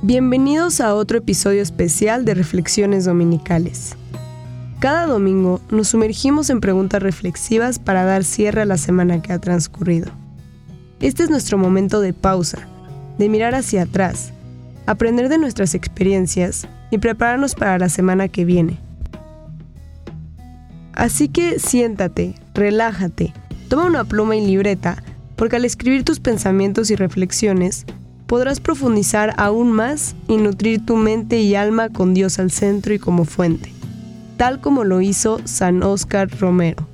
Bienvenidos a otro episodio especial de Reflexiones Dominicales. Cada domingo nos sumergimos en preguntas reflexivas para dar cierre a la semana que ha transcurrido. Este es nuestro momento de pausa, de mirar hacia atrás, aprender de nuestras experiencias y prepararnos para la semana que viene. Así que siéntate, relájate, toma una pluma y libreta, porque al escribir tus pensamientos y reflexiones, podrás profundizar aún más y nutrir tu mente y alma con Dios al centro y como fuente, tal como lo hizo San Óscar Romero.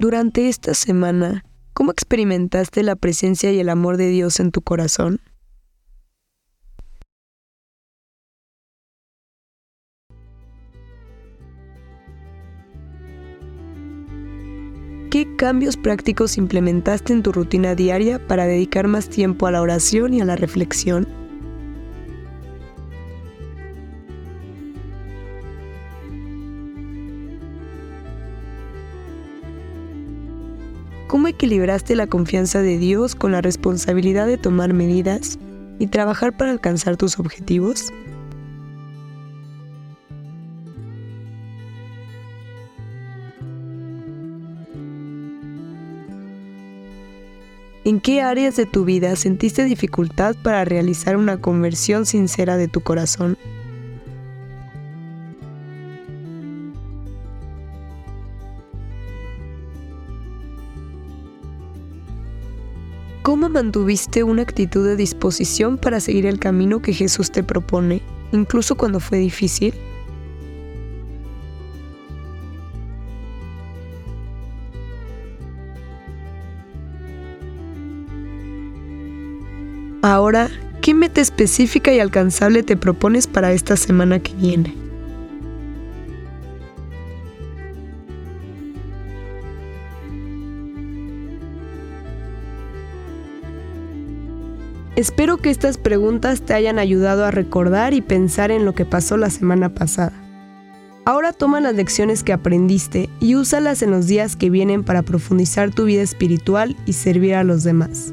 Durante esta semana, ¿cómo experimentaste la presencia y el amor de Dios en tu corazón? ¿Qué cambios prácticos implementaste en tu rutina diaria para dedicar más tiempo a la oración y a la reflexión? ¿Cómo equilibraste la confianza de Dios con la responsabilidad de tomar medidas y trabajar para alcanzar tus objetivos? ¿En qué áreas de tu vida sentiste dificultad para realizar una conversión sincera de tu corazón? ¿Cómo mantuviste una actitud de disposición para seguir el camino que Jesús te propone, incluso cuando fue difícil? Ahora, ¿qué meta específica y alcanzable te propones para esta semana que viene? Espero que estas preguntas te hayan ayudado a recordar y pensar en lo que pasó la semana pasada. Ahora toma las lecciones que aprendiste y úsalas en los días que vienen para profundizar tu vida espiritual y servir a los demás.